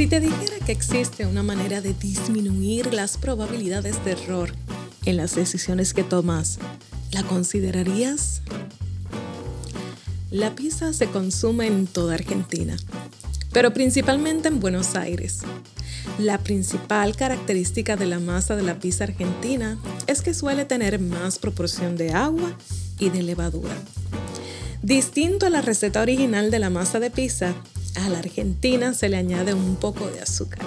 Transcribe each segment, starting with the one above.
Si te dijera que existe una manera de disminuir las probabilidades de error en las decisiones que tomas, ¿la considerarías? La pizza se consume en toda Argentina, pero principalmente en Buenos Aires. La principal característica de la masa de la pizza argentina es que suele tener más proporción de agua y de levadura. Distinto a la receta original de la masa de pizza, a la argentina se le añade un poco de azúcar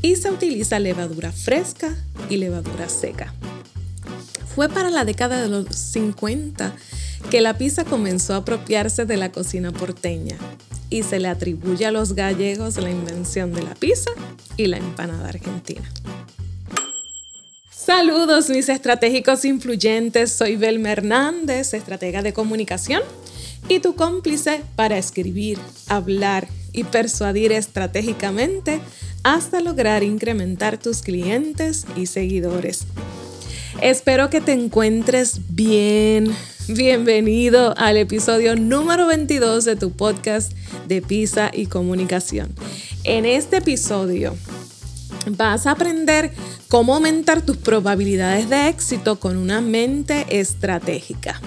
y se utiliza levadura fresca y levadura seca. Fue para la década de los 50 que la pizza comenzó a apropiarse de la cocina porteña y se le atribuye a los gallegos la invención de la pizza y la empanada argentina. Saludos mis estratégicos influyentes, soy Belma Hernández, estratega de comunicación y tu cómplice para escribir, hablar y persuadir estratégicamente hasta lograr incrementar tus clientes y seguidores. Espero que te encuentres bien. Bienvenido al episodio número 22 de tu podcast de Pisa y Comunicación. En este episodio vas a aprender cómo aumentar tus probabilidades de éxito con una mente estratégica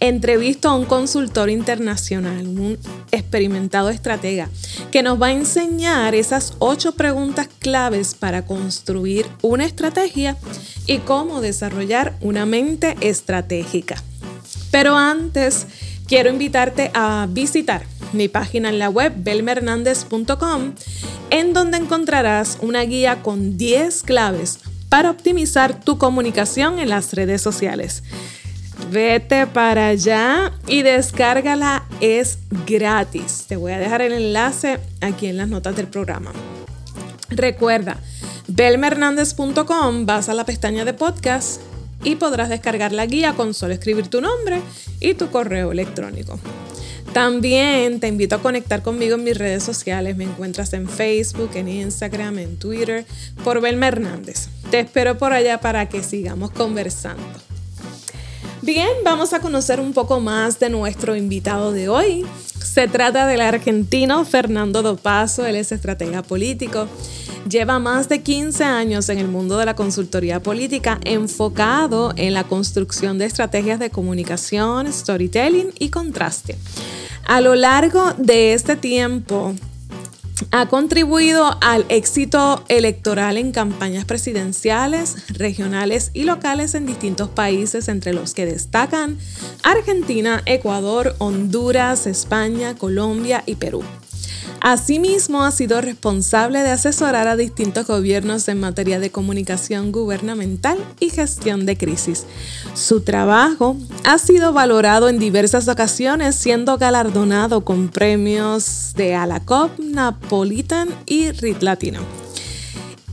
entrevisto a un consultor internacional, un experimentado estratega, que nos va a enseñar esas ocho preguntas claves para construir una estrategia y cómo desarrollar una mente estratégica. Pero antes, quiero invitarte a visitar mi página en la web belmernandez.com, en donde encontrarás una guía con 10 claves para optimizar tu comunicación en las redes sociales. Vete para allá y descárgala, es gratis. Te voy a dejar el enlace aquí en las notas del programa. Recuerda, belmernandez.com, vas a la pestaña de podcast y podrás descargar la guía con solo escribir tu nombre y tu correo electrónico. También te invito a conectar conmigo en mis redes sociales. Me encuentras en Facebook, en Instagram, en Twitter, por Belma Hernández. Te espero por allá para que sigamos conversando. Bien, vamos a conocer un poco más de nuestro invitado de hoy. Se trata del argentino Fernando Dopaso, él es estratega político. Lleva más de 15 años en el mundo de la consultoría política enfocado en la construcción de estrategias de comunicación, storytelling y contraste. A lo largo de este tiempo, ha contribuido al éxito electoral en campañas presidenciales, regionales y locales en distintos países, entre los que destacan Argentina, Ecuador, Honduras, España, Colombia y Perú. Asimismo, ha sido responsable de asesorar a distintos gobiernos en materia de comunicación gubernamental y gestión de crisis. Su trabajo ha sido valorado en diversas ocasiones, siendo galardonado con premios de Alacop, Napolitan y RIT Latino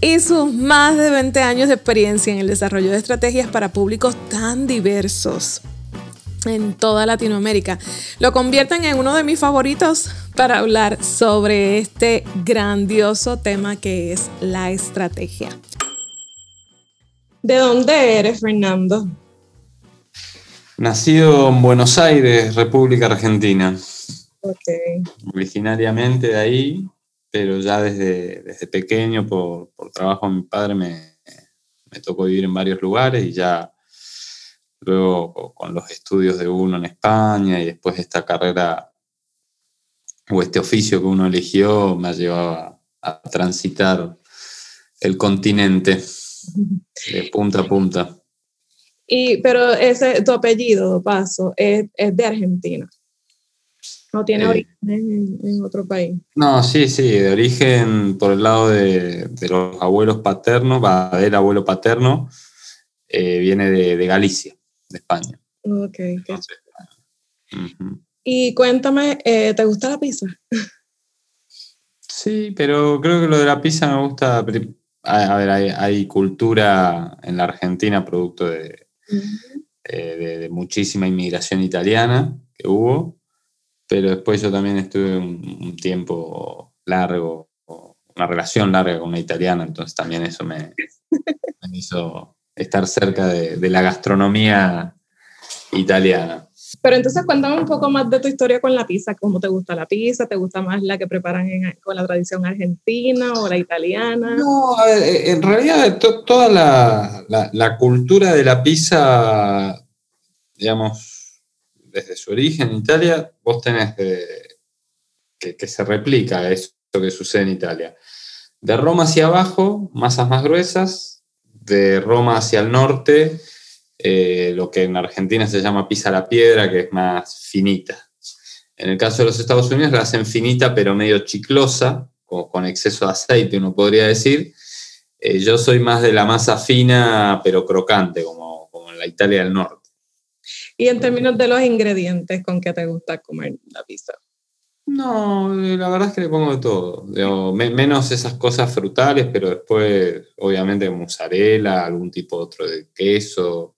y sus más de 20 años de experiencia en el desarrollo de estrategias para públicos tan diversos en toda Latinoamérica. Lo convierten en uno de mis favoritos para hablar sobre este grandioso tema que es la estrategia. ¿De dónde eres, Fernando? Nacido en Buenos Aires, República Argentina. Okay. Originariamente de ahí, pero ya desde, desde pequeño, por, por trabajo de mi padre, me, me tocó vivir en varios lugares y ya luego con los estudios de uno en España y después esta carrera o este oficio que uno eligió me ha llevado a, transitar el continente de punta a punta. Y, pero ese, tu apellido, Paso, es, es de Argentina. ¿No tiene eh, origen en, otro país? No, sí, sí, de origen por el lado de, de los abuelos paternos, va del abuelo paterno, eh, viene de, de, Galicia, de España. Ok. Y cuéntame, eh, ¿te gusta la pizza? Sí, pero creo que lo de la pizza me gusta. A, ver, hay, cultura en la Argentina producto de, de, muchísima inmigración italiana que hubo, pero después yo también estuve un, tiempo largo, una relación larga con una italiana, entonces también eso me, hizo estar cerca de, la gastronomía italiana. Pero entonces cuéntame un poco más de tu historia con la pizza, cómo te gusta la pizza, ¿te gusta más la que preparan con la tradición argentina o la italiana? No, en realidad toda la, cultura de la pizza, digamos, desde su origen en Italia, vos tenés que, que se replica eso que sucede en Italia. De Roma hacia abajo, masas más gruesas, de Roma hacia el norte, eh, lo que en Argentina se llama pizza a la piedra, que es más finita. En el caso de los Estados Unidos la hacen finita pero medio chiclosa, con exceso de aceite, uno podría decir. Eh, yo soy más de la masa fina pero crocante, como, como en la Italia del norte. Y en términos de los ingredientes, ¿con qué te gusta comer la pizza? No, eh, la verdad es que le pongo de todo. menos esas cosas frutales, pero después, obviamente, mozzarella, algún tipo otro de queso.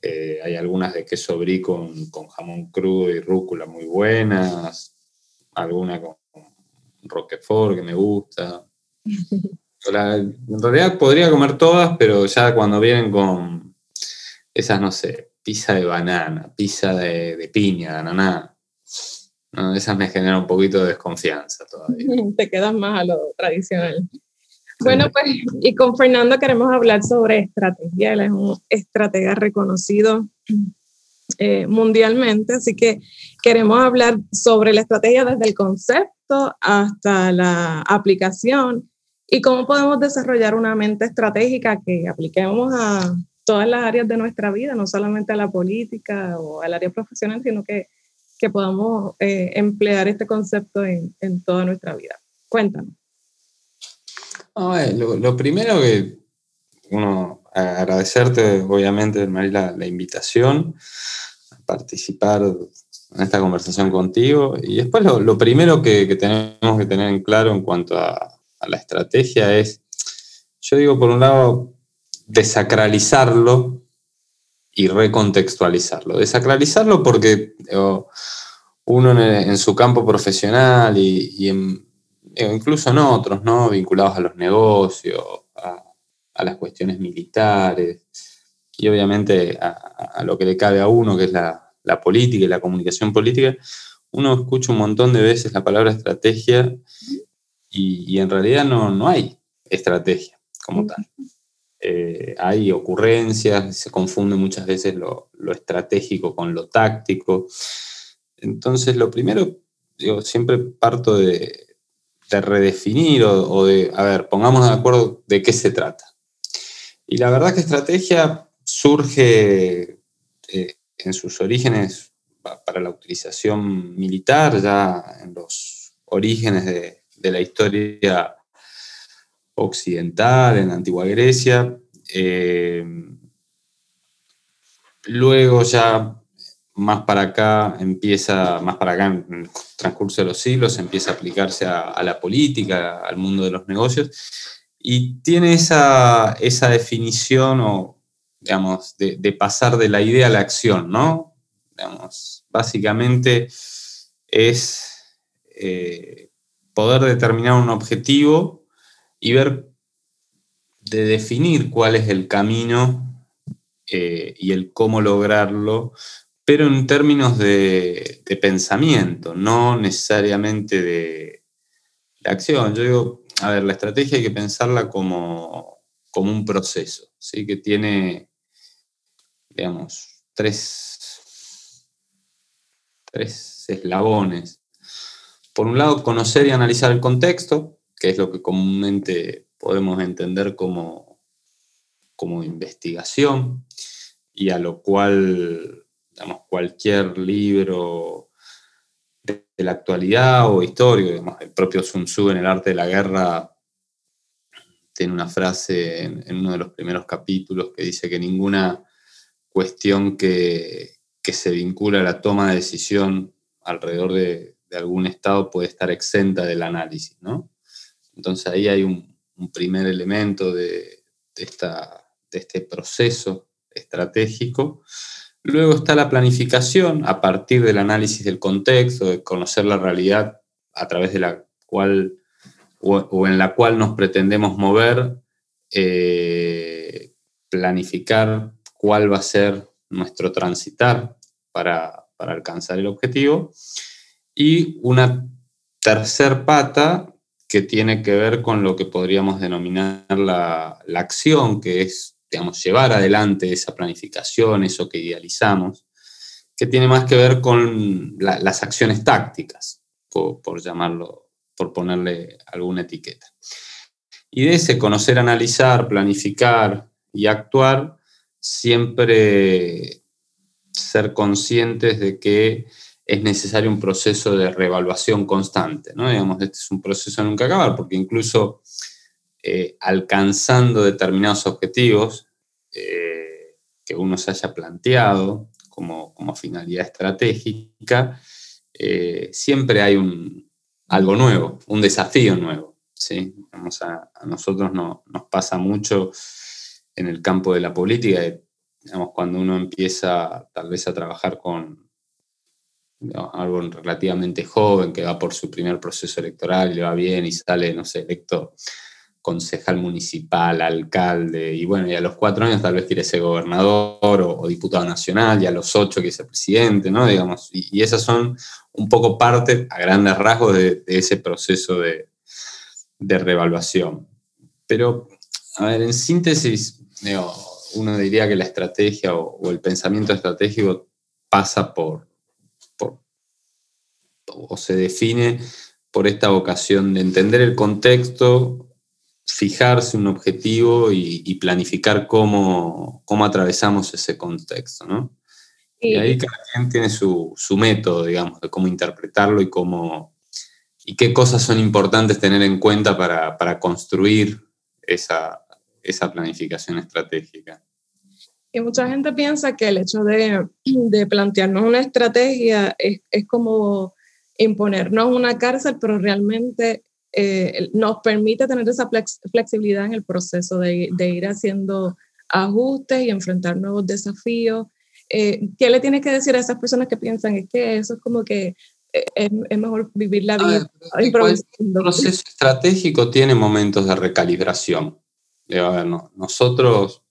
Eh, hay algunas de queso brie con, jamón crudo y rúcula muy buenas. Alguna con roquefort que me gusta. en realidad podría comer todas, pero ya cuando vienen con esas, no sé, pizza de banana, pizza de, de piña, de ananá no, esas me generan un poquito de desconfianza todavía. Te quedas más a lo tradicional. Bueno, pues, y con Fernando queremos hablar sobre estrategia. Él es un estratega reconocido eh, mundialmente, así que queremos hablar sobre la estrategia desde el concepto hasta la aplicación y cómo podemos desarrollar una mente estratégica que apliquemos a todas las áreas de nuestra vida, no solamente a la política o al área profesional, sino que que podamos eh, emplear este concepto en, en, toda nuestra vida. Cuéntanos. lo, primero que uno, agradecerte obviamente, Marila, la invitación a participar en esta conversación contigo. Y después lo, primero que, que, tenemos que tener en claro en cuanto a, a la estrategia es, yo digo, por un lado, desacralizarlo y recontextualizarlo. Desacralizarlo porque uno en, su campo profesional y, incluso en otros, ¿no? vinculados a los negocios, a, las cuestiones militares y obviamente a, lo que le cabe a uno, que es la, política y la comunicación política, uno escucha un montón de veces la palabra estrategia y, en realidad no, no hay estrategia como tal. Eh, hay ocurrencias, se confunde muchas veces lo, estratégico con lo táctico. Entonces, lo primero, yo siempre parto de, redefinir o, de, a ver, pongamos de acuerdo de qué se trata. Y la verdad que estrategia surge eh, en sus orígenes para la utilización militar, ya en los orígenes de, de la historia occidental, en la antigua Grecia. Eh, luego ya más para acá empieza, más para acá en el transcurso de los siglos, empieza a aplicarse a, la política, al mundo de los negocios, y tiene esa, definición o, digamos, de, pasar de la idea a la acción, ¿no? Básicamente es eh, poder determinar un objetivo y ver, de definir cuál es el camino eh, y el cómo lograrlo, pero en términos de, pensamiento, no necesariamente de, acción. Yo digo, a ver, la estrategia hay que pensarla como, como un proceso, ¿sí? que tiene, digamos, tres, tres eslabones. Por un lado, conocer y analizar el contexto, que es lo que comúnmente podemos entender como, como investigación y a lo cual digamos, cualquier libro de, la actualidad o histórico, el propio Sun Tzu en el arte de la guerra tiene una frase en, uno de los primeros capítulos que dice que ninguna cuestión que, que se vincula a la toma de decisión alrededor de, de, algún estado puede estar exenta del análisis, ¿no? Entonces ahí hay un, primer elemento de, esta, de este proceso estratégico. Luego está la planificación a partir del análisis del contexto, de conocer la realidad a través de la cual o, en la cual nos pretendemos mover, eh, planificar cuál va a ser nuestro transitar para, alcanzar el objetivo. Y una tercer pata que tiene que ver con lo que podríamos denominar la, acción, que es, digamos, llevar adelante esa planificación, eso que idealizamos, que tiene más que ver con las acciones tácticas, por, llamarlo, por ponerle alguna etiqueta. Y de ese conocer, analizar, planificar y actuar, siempre ser conscientes de que es necesario un proceso de reevaluación constante, ¿no? Digamos, este es un proceso de nunca acabar, porque incluso eh, alcanzando determinados objetivos eh, que uno se haya planteado como, como finalidad estratégica, eh, siempre hay un, algo nuevo, un desafío nuevo. ¿sí? a, nosotros no, nos pasa mucho en el campo de la política, digamos, cuando uno empieza tal vez a trabajar con algo relativamente joven, que va por su primer proceso electoral y le va bien y sale, no sé, electo concejal municipal, alcalde, y bueno, y a los cuatro años tal vez quiere ser gobernador o, diputado nacional, y a los ocho quiere ser presidente, ¿no? Digamos, y, esas son un poco parte, a grandes rasgos, de, ese proceso de, de, revaluación. Pero, a ver, en síntesis, uno diría que la estrategia o, el pensamiento estratégico pasa por, por, o se define por esta vocación de entender el contexto, fijarse un objetivo y, planificar cómo, cómo, atravesamos ese contexto, ¿no? Y, ahí cada quien tiene su, su, método, digamos, de cómo interpretarlo y cómo y qué cosas son importantes tener en cuenta para, para construir esa, esa, planificación estratégica. Y mucha gente piensa que el hecho de, de plantearnos una estrategia es, es como imponernos una cárcel, pero realmente eh, nos permite tener esa flexibilidad en el proceso de, ir haciendo ajustes y enfrentar nuevos desafíos. Eh, ¿Qué le tienes que decir a esas personas que piensan es que eso es como que eh, es, mejor vivir la vida El proceso estratégico tiene momentos de recalibración. nosotros,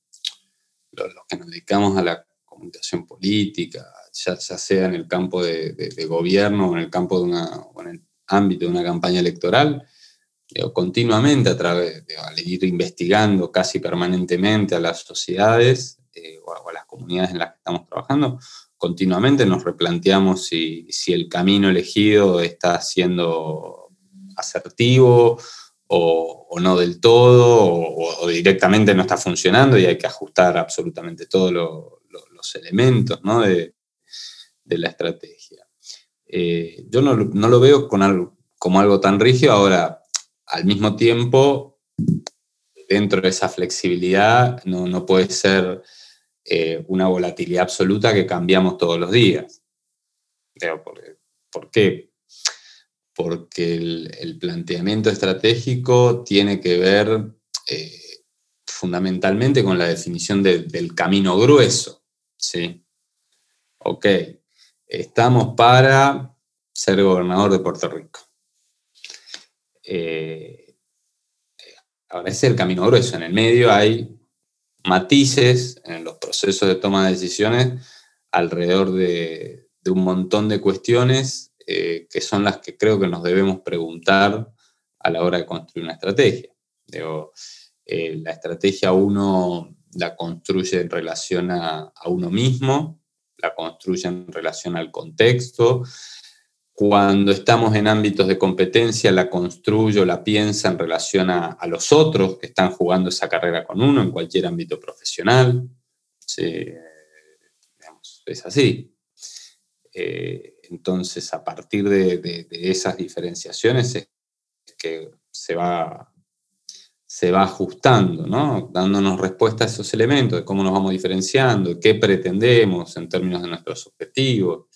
los, que nos dedicamos a la comunicación política, ya, sea en el campo de, gobierno o en el campo de una, en el ámbito de una campaña electoral, continuamente a través de ir investigando casi permanentemente a las sociedades eh, o, a, las comunidades en las que estamos trabajando, continuamente nos replanteamos si, el camino elegido está siendo asertivo o, no del todo, o, directamente no está funcionando y hay que ajustar absolutamente todos los elementos de, la estrategia. Eh, yo no, lo veo con algo, como algo tan rígido. Ahora, al mismo tiempo, dentro de esa flexibilidad, no, puede ser eh, una volatilidad absoluta que cambiamos todos los días. ¿Por, qué? Porque el, planteamiento estratégico tiene que ver eh, fundamentalmente con la definición del camino grueso. ¿Sí? Ok, estamos para ser gobernador de Puerto Rico eh, ahora es el camino grueso. En el medio hay matices en los procesos de toma de decisiones alrededor de, un montón de cuestiones eh, que son las que creo que nos debemos preguntar a la hora de construir una estrategia. Eh, la estrategia uno la construye en relación a, a, uno mismo, la construye en relación al contexto, cuando estamos en ámbitos de competencia, la construyo, la piensa en relación a, los otros que están jugando esa carrera con uno en cualquier ámbito profesional. es así. Eh, entonces, a partir de, esas diferenciaciones es que se va, se va ajustando, ¿no? dándonos respuesta a esos elementos, de cómo nos vamos diferenciando, qué pretendemos en términos de nuestros objetivos.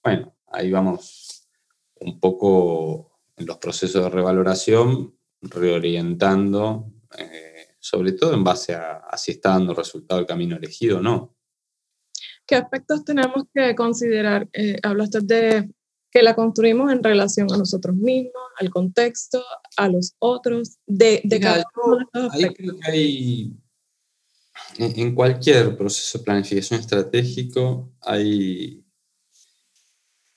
Bueno, ahí vamos un poco en los procesos de revaloración, reorientando, eh, sobre todo en base a, si está dando resultado el camino elegido o no. ¿Qué aspectos tenemos que considerar? Eh, hablaste de que la construimos en relación a nosotros mismos, al contexto, a los otros, de, de cada uno de hay, en cualquier proceso de planificación estratégico hay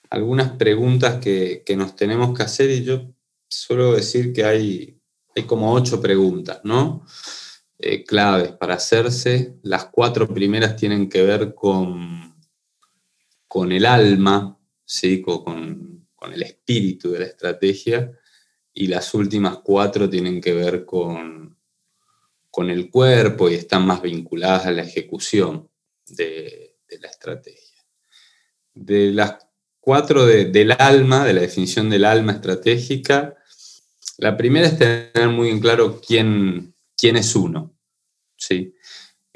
algunas preguntas que, que, nos tenemos que hacer y yo suelo decir que hay, hay como ocho preguntas, ¿no? Eh, claves para hacerse. Las cuatro primeras tienen que ver con, con el alma, ¿sí? con, el espíritu de la estrategia, y las últimas cuatro tienen que ver con, con el cuerpo y están más vinculadas a la ejecución de, la estrategia. De las cuatro del alma, de la definición del alma estratégica, la primera es tener muy en claro quién, quién es uno. ¿sí?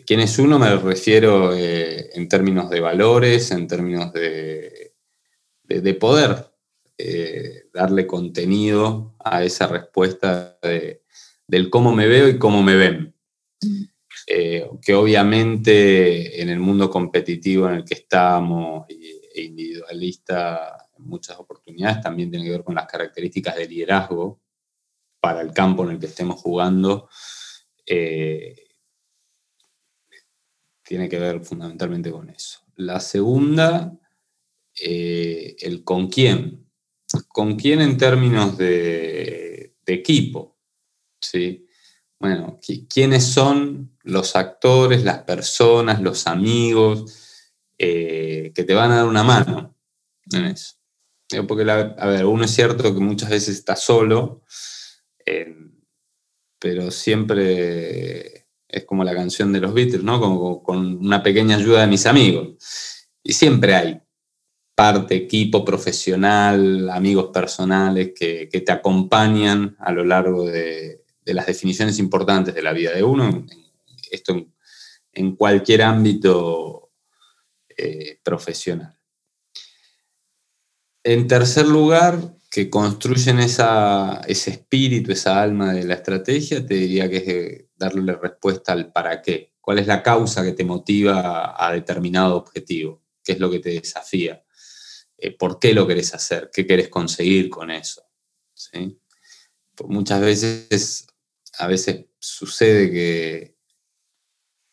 ¿Quién es uno? Me refiero eh, en términos de valores, en términos de, de, poder eh, darle contenido a esa respuesta del cómo me veo y cómo me ven. Eh, que obviamente en el mundo competitivo en el que estamos e individualista muchas oportunidades también tiene que ver con las características de liderazgo para el campo en el que estemos jugando tiene que ver fundamentalmente con eso. La segunda, eh, el con quién. ¿Con quién en términos de, equipo? ¿Sí? Bueno, ¿quiénes son los actores, las personas, los amigos eh, que te van a dar una mano en eso? Porque, a ver, uno es cierto que muchas veces está solo, eh, pero siempre es como la canción de los Beatles, ¿no? Con una pequeña ayuda de mis amigos. Y siempre hay parte, equipo profesional, amigos personales que, te acompañan a lo largo de, las definiciones importantes de la vida de uno, esto en, cualquier ámbito eh, profesional. En tercer lugar, que construyen ese espíritu, esa alma de la estrategia, te diría que es darle respuesta al para qué. ¿Cuál es la causa que te motiva a determinado objetivo? ¿Qué es lo que te desafía? Eh, ¿Por qué lo querés hacer? ¿Qué querés conseguir con eso? Pues muchas veces, a veces sucede que,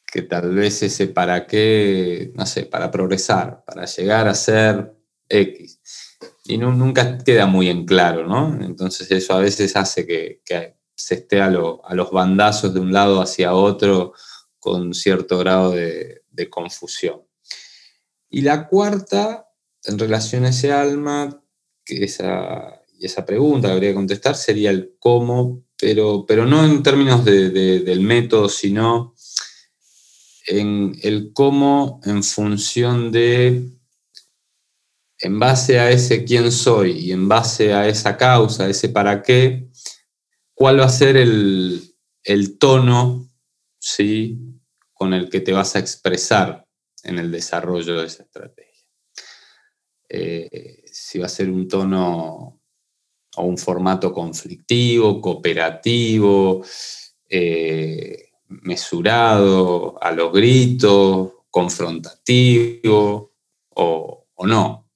que tal vez ese para qué, no sé, para progresar, para llegar a ser X y nunca queda muy en claro, ¿no? Entonces eso a veces hace que, se esté a, los bandazos de un lado hacia otro con cierto grado de, confusión. Y la cuarta, en relación a ese alma, esa, pregunta que habría que contestar sería el cómo, pero, pero no en términos del método, sino en el cómo en función de en base a ese quién soy y en base a esa causa, ese para qué, cuál va a ser el, tono ¿sí? con el que te vas a expresar en el desarrollo de esa estrategia. Eh, si va a ser un tono o un formato conflictivo, cooperativo, eh, mesurado, a los gritos, confrontativo o no.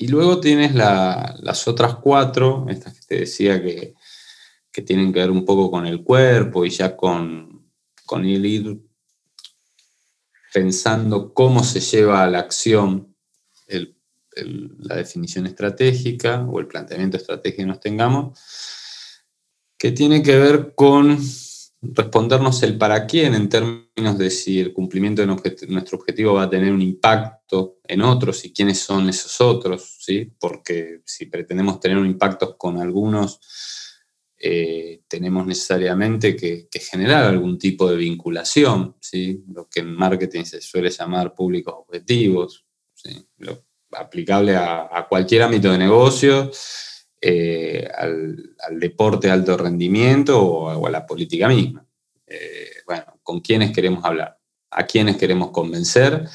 Y luego tienes las otras cuatro, estas que te decía que, tienen que ver un poco con el cuerpo y ya con, con ir pensando cómo se lleva a la acción la definición estratégica o el planteamiento estratégico que nos tengamos, que tiene que ver con respondernos el para quién en términos de si el cumplimiento de nuestro objetivo va a tener un impacto en otros y quiénes son esos otros, ¿sí? porque si pretendemos tener un impacto con algunos, eh, tenemos necesariamente que, generar algún tipo de vinculación, lo que en marketing se suele llamar públicos objetivos, aplicable a, cualquier ámbito de negocio eh, al, deporte de alto rendimiento o, a la política misma. Eh, bueno, ¿con quiénes queremos hablar? ¿A quiénes queremos convencer?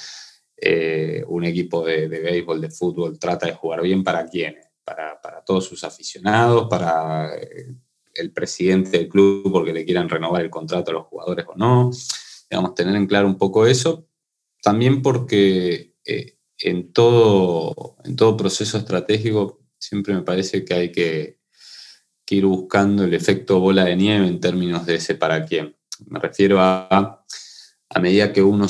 Un equipo de, béisbol, de fútbol, trata de jugar bien para quiénes? Para, todos sus aficionados, para el presidente del club porque le quieran renovar el contrato a los jugadores o no. Digamos, tener en claro un poco eso. También porque en todo, en todo proceso estratégico siempre me parece que hay que, ir buscando el efecto bola de nieve en términos de ese para quién. Me refiero a, a medida que uno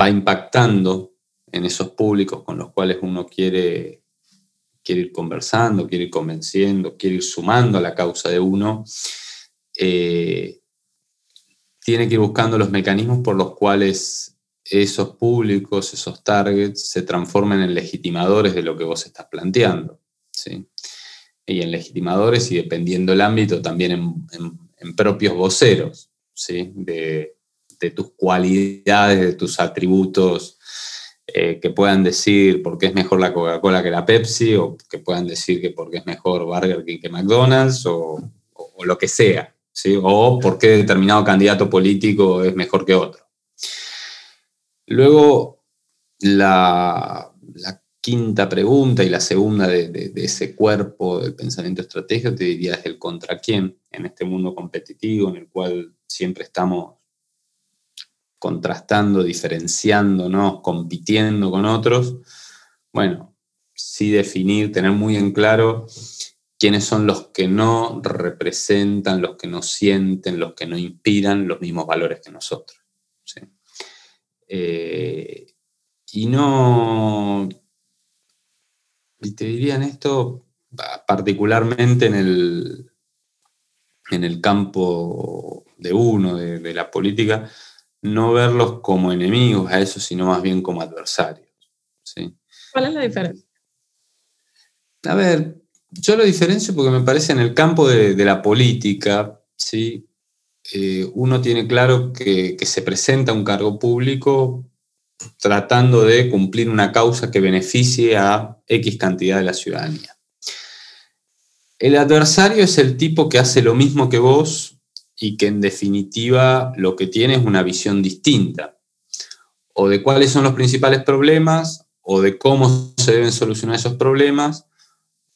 va impactando en esos públicos con los cuales uno quiere, quiere ir conversando, quiere ir convenciendo, quiere ir sumando a la causa de uno, eh, tiene que ir buscando los mecanismos por los cuales esos públicos, esos targets, se transformen en legitimadores de lo que vos estás planteando. ¿sí? Y en legitimadores y dependiendo del ámbito, también en, propios voceros ¿sí? de, tus cualidades, de tus atributos, eh, que puedan decir por qué es mejor la Coca-Cola que la Pepsi, o que puedan decir que por qué es mejor Burger King que McDonald's, o, lo que sea, o por qué determinado candidato político es mejor que otro. Luego, la, quinta pregunta y la segunda de, ese cuerpo del pensamiento estratégico, te diría es el contra quién en este mundo competitivo en el cual siempre estamos contrastando, diferenciándonos, compitiendo con otros. Bueno, sí definir, tener muy en claro quiénes son los que no representan, los que no sienten, los que no inspiran los mismos valores que nosotros. Eh, y no, y te dirían esto particularmente en el, en el campo de uno, de, la política, no verlos como enemigos a eso, sino más bien como adversarios. ¿Cuál es la diferencia? A ver, yo lo diferencio porque me parece en el campo de, la política, ¿sí? Eh, uno tiene claro que, se presenta un cargo público tratando de cumplir una causa que beneficie a X cantidad de la ciudadanía. El adversario es el tipo que hace lo mismo que vos y que en definitiva lo que tiene es una visión distinta, o de cuáles son los principales problemas, o de cómo se deben solucionar esos problemas,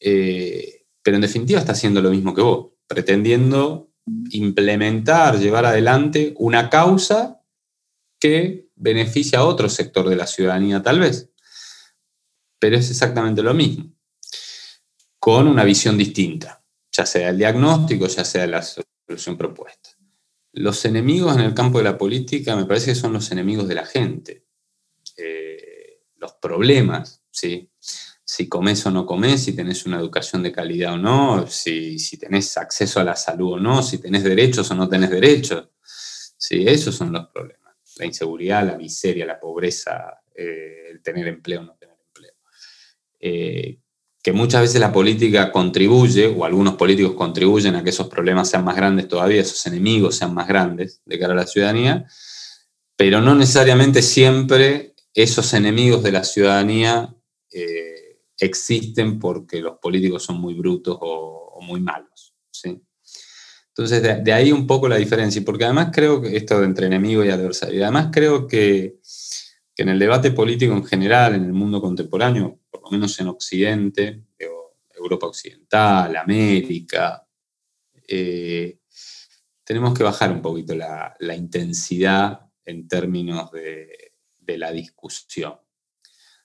eh, pero en definitiva está haciendo lo mismo que vos, pretendiendo implementar, llevar adelante una causa que beneficia a otro sector de la ciudadanía tal vez. Pero es exactamente lo mismo, con una visión distinta, ya sea el diagnóstico, ya sea la solución propuesta. Los enemigos en el campo de la política me parece que son los enemigos de la gente. Eh, los problemas, ¿sí? si comes o no comes, si tenés una educación de calidad o no, si, si tenés acceso a la salud o no, si tenés derechos o no tenés derechos. Sí, esos son los problemas. La inseguridad, la miseria, la pobreza, eh, el tener empleo o no tener empleo. Eh, que muchas veces la política contribuye, o algunos políticos contribuyen a que esos problemas sean más grandes todavía, esos enemigos sean más grandes de cara a la ciudadanía, pero no necesariamente siempre esos enemigos de la ciudadanía eh, existen porque los políticos son muy brutos o, muy malos. ¿sí? Entonces, de, ahí un poco la diferencia, porque además creo que esto de entre enemigo y adversario, además creo que, en el debate político en general, en el mundo contemporáneo, por lo menos en Occidente, Europa Occidental, América, eh, tenemos que bajar un poquito la, intensidad en términos de, la discusión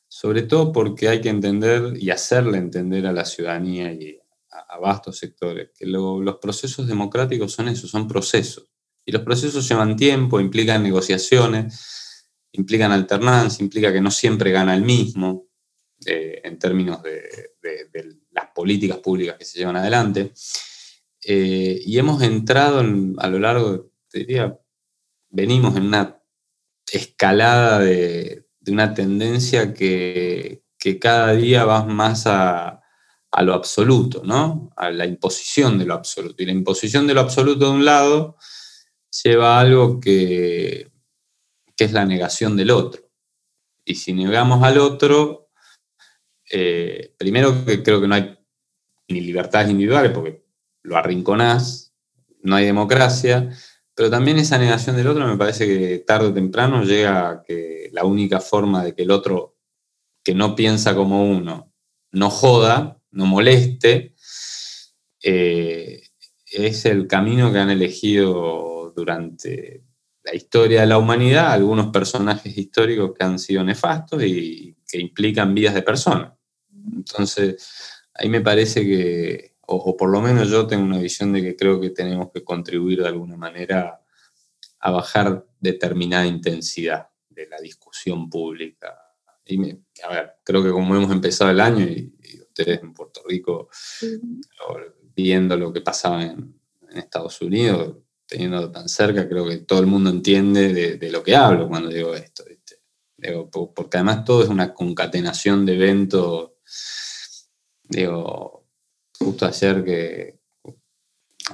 sobre todo porque hay que entender y hacerle entender a la ciudadanía y a, vastos sectores que los procesos democráticos son eso, son procesos. Y los procesos llevan tiempo, implican negociaciones, implican alternancia, implica que no siempre gana el mismo en términos de, las políticas públicas que se llevan adelante. Eh, y hemos entrado a lo largo, te diría, venimos en una escalada de, una tendencia que, cada día va más a, lo absoluto, ¿no? A la imposición de lo absoluto. Y la imposición de lo absoluto de un lado lleva a algo que, que es la negación del otro. Y si negamos al otro, eh, primero que creo que no hay ni libertades individuales porque lo arrinconás, no hay democracia, pero también esa negación del otro me parece que tarde o temprano llega a que la única forma de que el otro que no piensa como uno no joda, no moleste, eh, es el camino que han elegido durante la historia de la humanidad algunos personajes históricos que han sido nefastos y que implican vidas de personas. Entonces, ahí me parece que, o, por lo menos yo tengo una visión de que creo que tenemos que contribuir de alguna manera a bajar determinada intensidad de la discusión pública. Y a ver, creo que como hemos empezado el año y, ustedes en Puerto Rico, viendo lo que pasaba en, en Estados Unidos, teniendo tan cerca, creo que todo el mundo entiende de, lo que hablo cuando digo esto. porque además todo es una concatenación de eventos. Digo, justo ayer que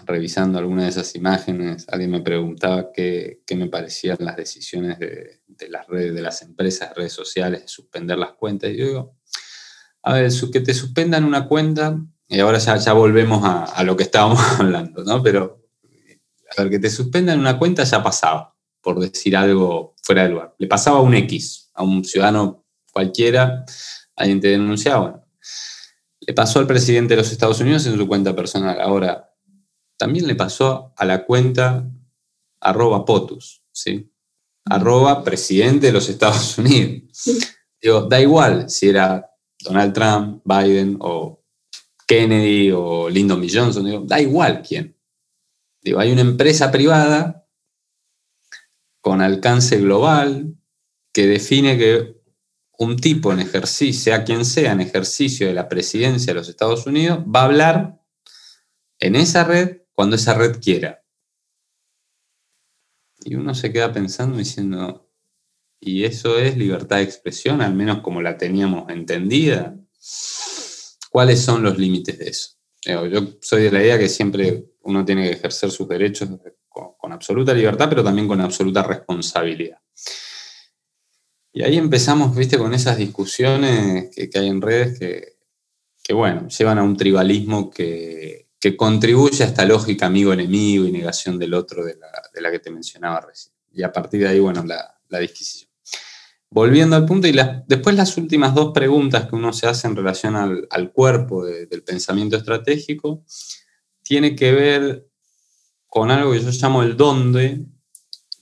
revisando alguna de esas imágenes, alguien me preguntaba qué, me parecían las decisiones de, las redes, de las empresas, redes sociales, de suspender las cuentas. Y yo digo, a ver, que te suspendan una cuenta, y ahora ya, ya volvemos a, a lo que estábamos hablando, ¿no? Pero a ver, que te suspendan una cuenta ya pasaba, por decir algo fuera de lugar. Le pasaba a un X, a un ciudadano cualquiera, alguien te denunciaba. le pasó al presidente de los Estados Unidos en su cuenta personal. Ahora, también le pasó a la cuenta arroba POTUS, ¿sí? Arroba presidente de los Estados Unidos. Digo, da igual si era Donald Trump, Biden o Kennedy o Lyndon B. Johnson, digo, da igual quién hay una empresa privada con alcance global que define que un tipo en ejercicio, sea quien sea, en ejercicio de la presidencia de los Estados Unidos, va a hablar en esa red cuando esa red quiera. Y uno se queda pensando diciendo, ¿y eso es libertad de expresión, al menos como la teníamos entendida? ¿Cuáles son los límites de eso? Yo soy de la idea que siempre uno tiene que ejercer sus derechos con, absoluta libertad, pero también con absoluta responsabilidad. Y ahí empezamos, viste, con esas discusiones que, hay en redes que, bueno, llevan a un tribalismo que, contribuye a esta lógica amigo-enemigo y negación del otro de la, que te mencionaba recién. Y a partir de ahí, bueno, la, la disquisición. Volviendo al punto, y después las últimas dos preguntas que uno se hace en relación al, cuerpo del pensamiento estratégico, tiene que ver con algo que yo llamo el dónde,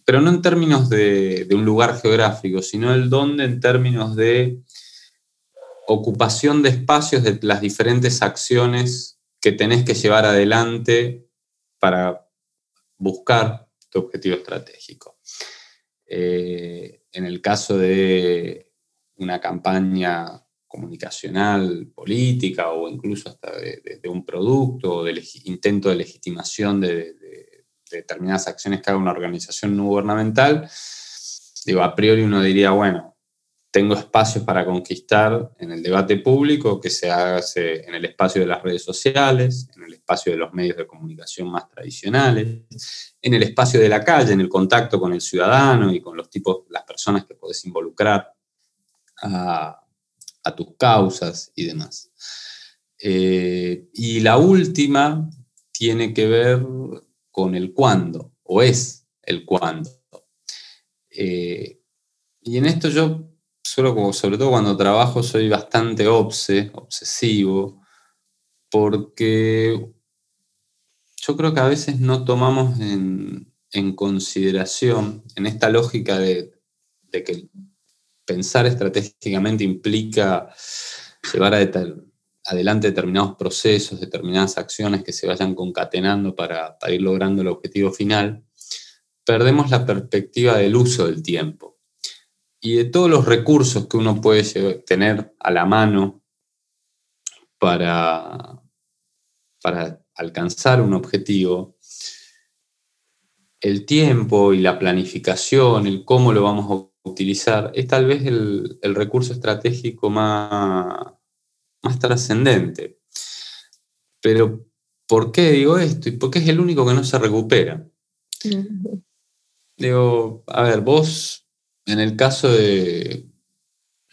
pero no en términos de, un lugar geográfico, sino el dónde en términos de ocupación de espacios de las diferentes acciones que tenés que llevar adelante para buscar tu objetivo estratégico. Eh, en el caso de una campaña comunicacional, política o incluso hasta de, un producto o del intento de legitimación de, determinadas acciones que haga una organización no gubernamental, digo, a priori uno diría, bueno, tengo espacios para conquistar en el debate público que se hace en el espacio de las redes sociales, en el espacio de los medios de comunicación más tradicionales, en el espacio de la calle, en el contacto con el ciudadano y con los tipos, las personas que podés involucrar a, a tus causas y demás. Eh, y la última tiene que ver con el cuándo, o es el cuándo. Eh, y en esto yo, solo sobre todo cuando trabajo, soy bastante obse, obsesivo, porque yo creo que a veces no tomamos en, consideración, en esta lógica de, que pensar estratégicamente implica llevar adelante determinados procesos, determinadas acciones que se vayan concatenando para, ir logrando el objetivo final, perdemos la perspectiva del uso del tiempo y de todos los recursos que uno puede tener a la mano para, para alcanzar un objetivo, el tiempo y la planificación, el cómo lo vamos a utilizar, es tal vez el, recurso estratégico más, más trascendente. Pero, ¿por qué digo esto? ¿Y por qué es el único que no se recupera? Digo, a ver, vos, en el caso de,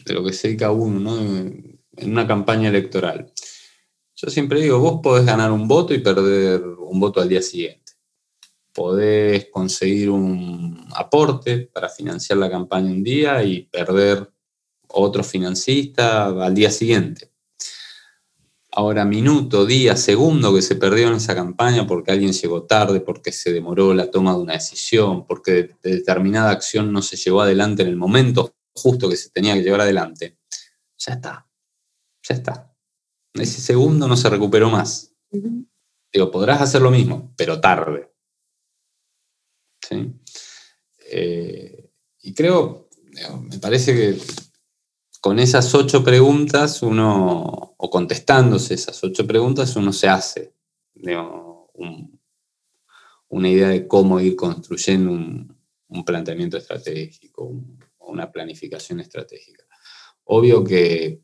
de lo que se dedica uno, en una campaña electoral, yo siempre digo, vos podés ganar un voto y perder un voto al día siguiente podés conseguir un aporte para financiar la campaña un día y perder otro financista al día siguiente. Ahora, minuto, día, segundo que se perdió en esa campaña porque alguien llegó tarde, porque se demoró la toma de una decisión, porque determinada acción no se llevó adelante en el momento justo que se tenía que llevar adelante, ya está, ya está. Ese segundo no se recuperó más. Digo, podrás hacer lo mismo, pero tarde. ¿Sí? Eh, y creo, me parece que con esas ocho preguntas, uno, o contestándose esas ocho preguntas, uno se hace una idea de cómo ir construyendo un, planteamiento estratégico, una planificación estratégica. Obvio que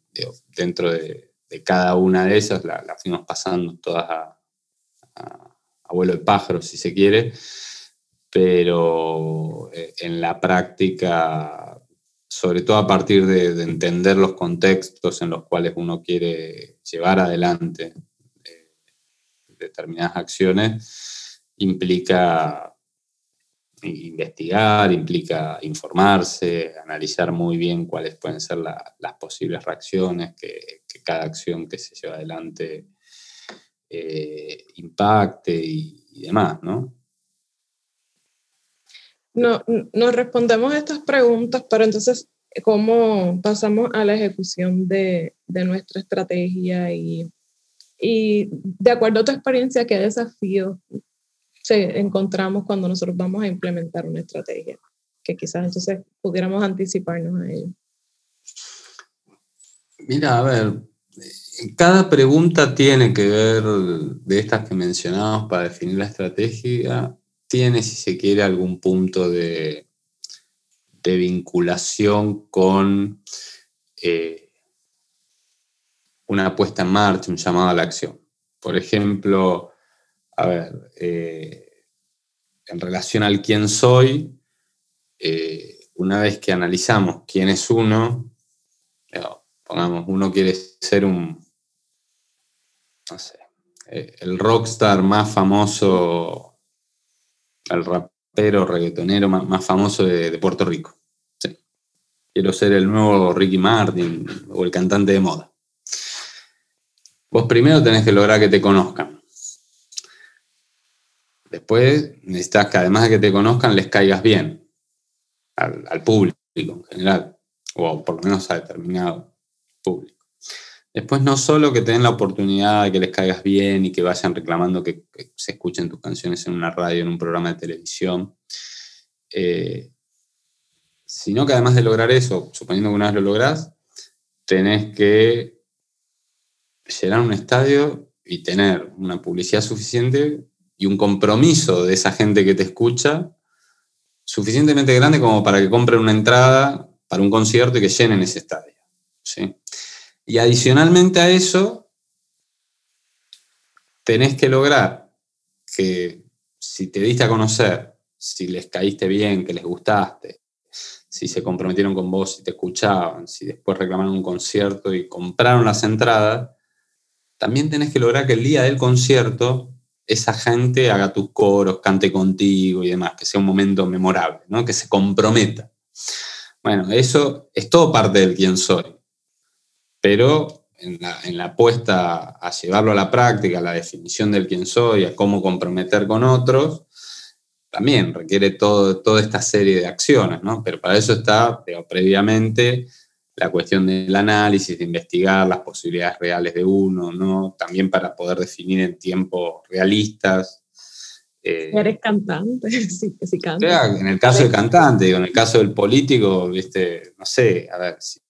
dentro de, cada una de esas la, fuimos pasando todas a, a, vuelo de pájaro, si se quiere, pero eh, en la práctica sobre todo a partir de, entender los contextos en los cuales uno quiere llevar adelante eh, determinadas acciones, implica investigar, implica informarse, analizar muy bien cuáles pueden ser las posibles reacciones que, cada acción que se lleva adelante eh, impacte y, y demás, ¿no? No, nos respondemos estas preguntas, pero entonces, ¿cómo pasamos a la ejecución de, nuestra estrategia? Y, de acuerdo a tu experiencia, ¿qué desafíos se encontramos cuando nosotros vamos a implementar una estrategia? Que quizás entonces pudiéramos anticiparnos a ello. Mira, a ver, cada pregunta tiene que ver de estas que mencionamos para definir la estrategia tiene, si se quiere, algún punto de, vinculación con eh, una puesta en marcha, un llamado a la acción. Por ejemplo, a ver, eh, en relación al quién soy, eh, una vez que analizamos quién es uno, pongamos, uno quiere ser un, no sé, el rockstar más famoso al rapero reggaetonero más, famoso de, Puerto Rico. Quiero ser el nuevo Ricky Martin o el cantante de moda. Vos primero tenés que lograr que te conozcan. Después necesitas que además de que te conozcan les caigas bien al, al público en general, o por lo menos a determinado público. Después no solo que te den la oportunidad de que les caigas bien y que vayan reclamando que, se escuchen tus canciones en una radio, en un programa de televisión, eh, sino que además de lograr eso, suponiendo que una vez lo lográs, tenés que llenar un estadio y tener una publicidad suficiente y un compromiso de esa gente que te escucha suficientemente grande como para que compren una entrada para un concierto y que llenen ese estadio. ¿sí? Y adicionalmente a eso, tenés que lograr que si te diste a conocer, si les caíste bien, que les gustaste, si se comprometieron con vos, si te escuchaban, si después reclamaron un concierto y compraron las entradas, también tenés que lograr que el día del concierto esa gente haga tus coros, cante contigo y demás, que sea un momento memorable, ¿no? que se comprometa. Bueno, eso es todo parte del quién soy pero en la, apuesta a llevarlo a la práctica, a la definición del quién soy, a cómo comprometer con otros, también requiere todo, toda esta serie de acciones, ¿no? Pero para eso está, previamente, la cuestión del análisis, de investigar las posibilidades reales de uno, ¿no? También para poder definir en tiempos realistas. Eh, Eres cantante, sí, sí En el caso del cantante, en el caso del político, viste, no sé, a ver, si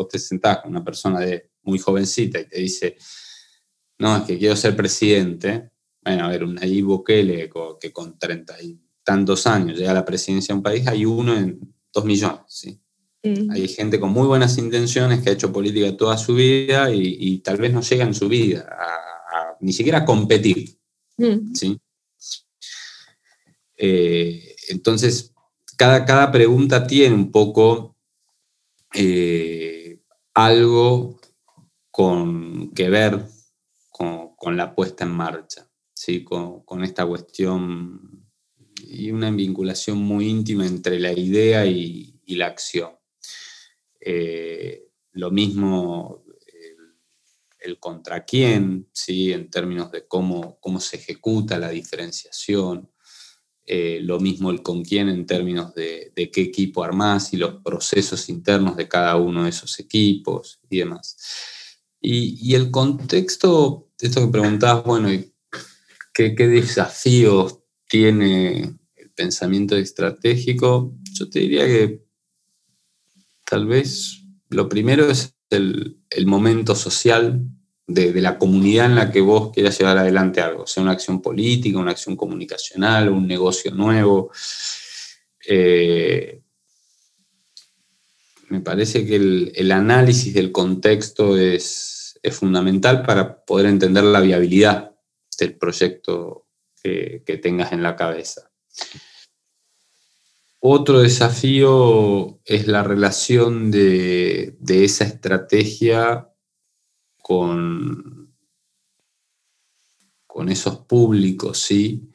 vos te sentás con una persona de muy jovencita y te dice, no, es que quiero ser presidente, bueno, a ver, un Nayib Bukele que con treinta y tantos años llega a la presidencia de un país, hay uno en dos millones, ¿sí? Mm. Hay gente con muy buenas intenciones que ha hecho política toda su vida y, tal vez no llega en su vida a, ni siquiera a competir, mm. ¿sí? Eh, entonces, cada, cada pregunta tiene un poco eh, algo con, que ver con, la puesta en marcha, ¿sí? con, esta cuestión y una vinculación muy íntima entre la idea y, la acción. Eh, lo mismo el contra quién, ¿sí? en términos de cómo, cómo se ejecuta la diferenciación, eh, lo mismo el con quién en términos de, qué equipo armás y los procesos internos de cada uno de esos equipos y demás. Y, el contexto, esto que preguntabas, bueno, ¿qué, ¿qué desafíos tiene el pensamiento estratégico? Yo te diría que tal vez lo primero es el, momento social de, la comunidad en la que vos quieras llevar adelante algo, sea una acción política, una acción comunicacional, un negocio nuevo. Eh, me parece que el, análisis del contexto es, fundamental para poder entender la viabilidad del proyecto que, que tengas en la cabeza. Otro desafío es la relación de, esa estrategia con, con, esos públicos, ¿sí?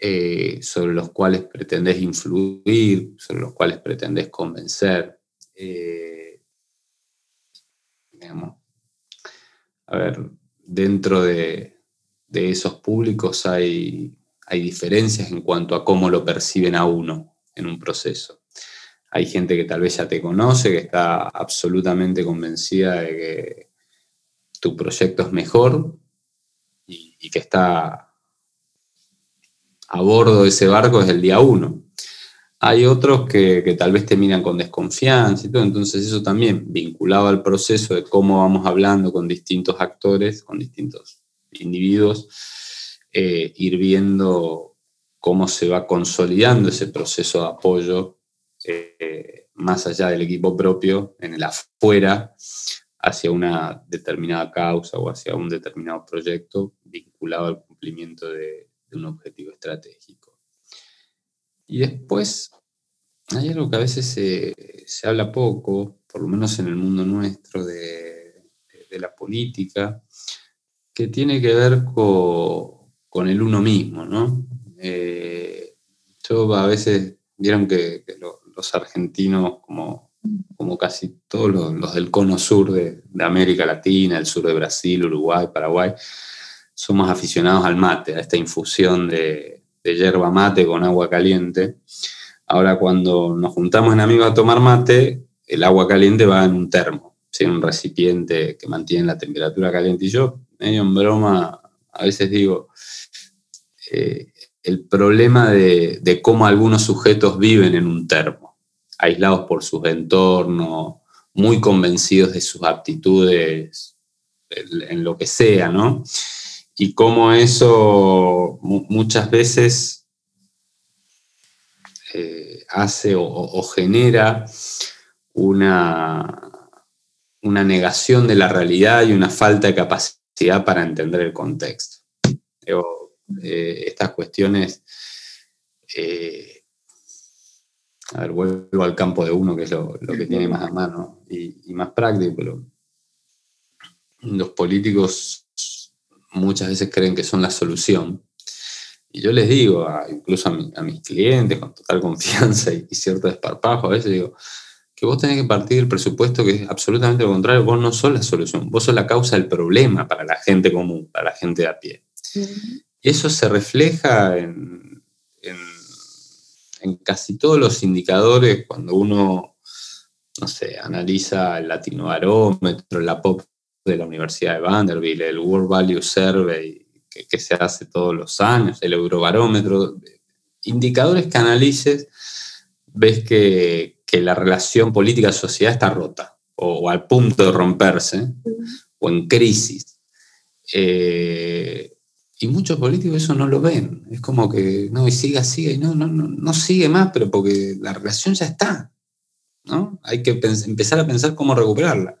Eh, sobre los cuales pretendés influir, sobre los cuales pretendés convencer. Eh, a ver, dentro de, esos públicos hay, hay diferencias en cuanto a cómo lo perciben a uno en un proceso. Hay gente que tal vez ya te conoce, que está absolutamente convencida de que tu proyecto es mejor y, que está a bordo de ese barco desde el día uno. Hay otros que, tal vez te miran con desconfianza y todo, entonces eso también vinculado al proceso de cómo vamos hablando con distintos actores, con distintos individuos, eh, ir viendo cómo se va consolidando ese proceso de apoyo eh, más allá del equipo propio, en el afuera, hacia una determinada causa o hacia un determinado proyecto vinculado al cumplimiento de, un objetivo estratégico. Y después, hay algo que a veces se, habla poco, por lo menos en el mundo nuestro, de, la política, que tiene que ver con, con el uno mismo, ¿no? Eh, yo a veces, vieron que, los argentinos, como, como casi todos los, del cono sur de, América Latina, el sur de Brasil, Uruguay, Paraguay, somos aficionados al mate, a esta infusión de, de yerba mate con agua caliente. Ahora cuando nos juntamos en amigos a tomar mate, el agua caliente va en un termo, en un recipiente que mantiene la temperatura caliente. Y yo, medio en broma, a veces digo, eh, el problema de, cómo algunos sujetos viven en un termo, aislados por sus entornos, muy convencidos de sus aptitudes en lo que sea, ¿no? Y cómo eso muchas veces eh, hace o, genera una, una negación de la realidad y una falta de capacidad para entender el contexto. Eh, estas cuestiones, eh, a ver, vuelvo al campo de uno, que es lo, que tiene más a mano y, más práctico, pero los políticos muchas veces creen que son la solución. Y yo les digo, incluso a, mis clientes, con total confianza y, cierto desparpajo, a veces digo, que vos tenés que partir del presupuesto que es absolutamente lo contrario, vos no sos la solución, vos sos la causa del problema para la gente común, para la gente de a pie. Eso se refleja en, casi todos los indicadores cuando uno, no sé, analiza el Latinobarómetro, la POP de la Universidad de Vanderbilt, el World Value Survey que, se hace todos los años, el Eurobarómetro, indicadores que analices, ves que, la relación política-sociedad está rota o, al punto de romperse o en crisis. Eh, y muchos políticos eso no lo ven. Es como que, no, y siga, siga, y no, no, no, no sigue más, pero porque la relación ya está. ¿no? Hay que empezar a pensar cómo recuperarla.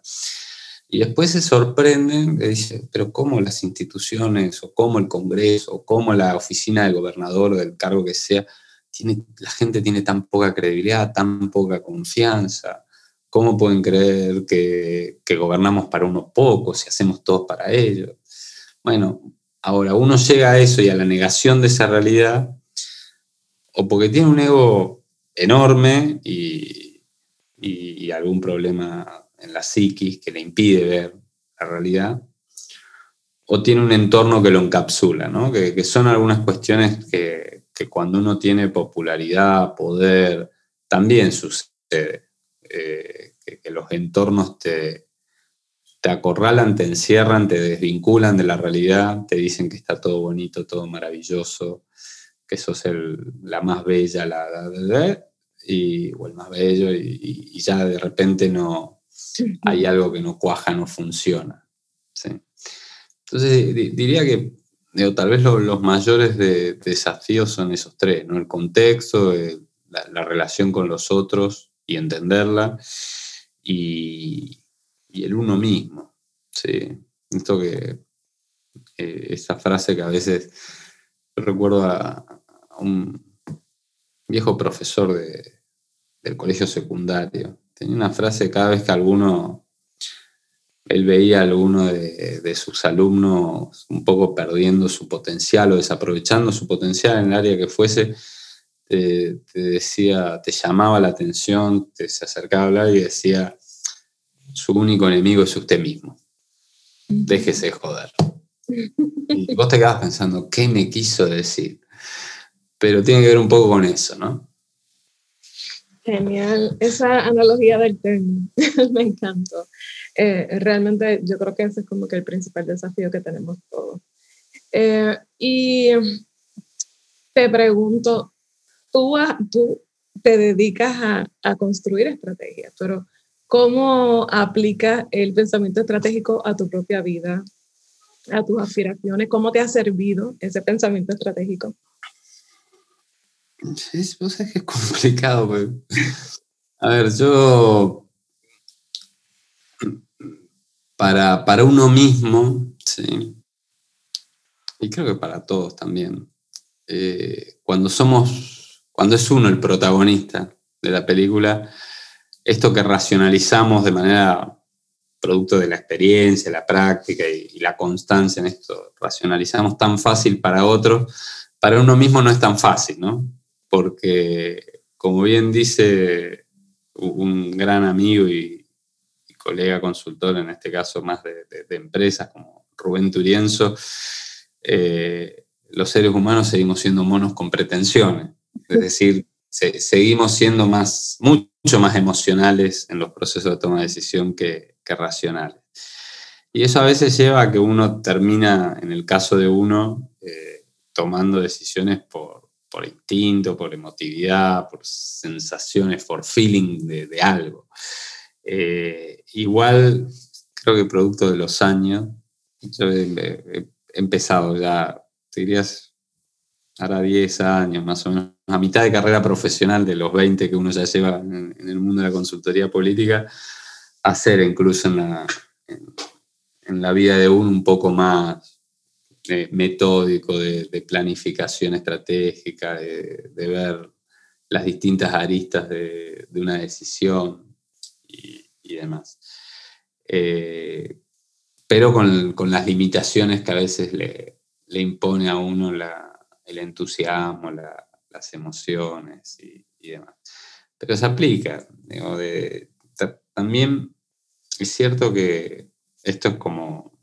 Y después se sorprenden, y dice, pero cómo las instituciones, o cómo el Congreso, o cómo la oficina del gobernador o del cargo que sea, tiene, la gente tiene tan poca credibilidad, tan poca confianza. ¿Cómo pueden creer que, que gobernamos para unos pocos y hacemos todos para ellos? Bueno, Ahora, uno llega a eso y a la negación de esa realidad, o porque tiene un ego enorme y, algún problema en la psiquis que le impide ver la realidad, o tiene un entorno que lo encapsula, ¿no? que, son algunas cuestiones que, cuando uno tiene popularidad, poder, también sucede. Eh, que, los entornos te, te acorralan, te encierran, te desvinculan de la realidad, te dicen que está todo bonito, todo maravilloso, que sos la más bella, la, y, o el más bello, y, ya de repente no hay algo que no cuaja, no funciona. Entonces diría que tal vez los mayores desafíos son esos tres, ¿no? el contexto, la, relación con los otros y entenderla, y, el uno mismo. ¿sí? Esto que, eh, esa frase que a veces recuerdo a, un viejo profesor del colegio secundario. Tenía una frase cada vez que alguno, él veía a alguno de, sus alumnos un poco perdiendo su potencial o desaprovechando su potencial en el área que fuese, te, decía, te llamaba la atención, te se acercaba a hablar y decía, su único enemigo es usted mismo. Déjese de joder. Y vos te quedabas pensando, ¿qué me quiso decir? pero tiene que ver un poco con eso, ¿no? Genial, esa analogía del término me encantó. Eh, realmente yo creo que ese es como que el principal desafío que tenemos todos. Eh, y te pregunto, tú, tú te dedicas a, a, construir estrategias, pero ¿cómo aplicas el pensamiento estratégico a tu propia vida, a tus aspiraciones? ¿Cómo te ha servido ese pensamiento estratégico? Sí, vos sabés que es complicado, pues. A ver, yo. Para, para uno mismo, sí. Y creo que para todos también. Eh, cuando somos. Cuando es uno el protagonista de la película, esto que racionalizamos de manera producto de la experiencia, la práctica y, la constancia en esto, racionalizamos tan fácil para otros, para uno mismo no es tan fácil, ¿no? porque, como bien dice un gran amigo y, colega consultor, en este caso más de, empresas, como Rubén Turienzo, eh, los seres humanos seguimos siendo monos con pretensiones, es decir, seguimos siendo más, mucho más emocionales en los procesos de toma de decisión que, racionales. Y eso a veces lleva a que uno termina, en el caso de uno, eh, tomando decisiones por, instinto, por emotividad, por sensaciones, por feeling de, algo. Eh, igual, creo que producto de los años, yo he, empezado ya, te dirías, ahora 10 años más o menos, a mitad de carrera profesional de los 20 que uno ya lleva en, el mundo de la consultoría política, hacer incluso en la, en la vida de uno un poco más metódico de, planificación estratégica, de, ver las distintas aristas de, una decisión y, demás. Eh, pero con, las limitaciones que a veces le, impone a uno el entusiasmo, las emociones y, demás. Pero se aplica. también es cierto que esto es como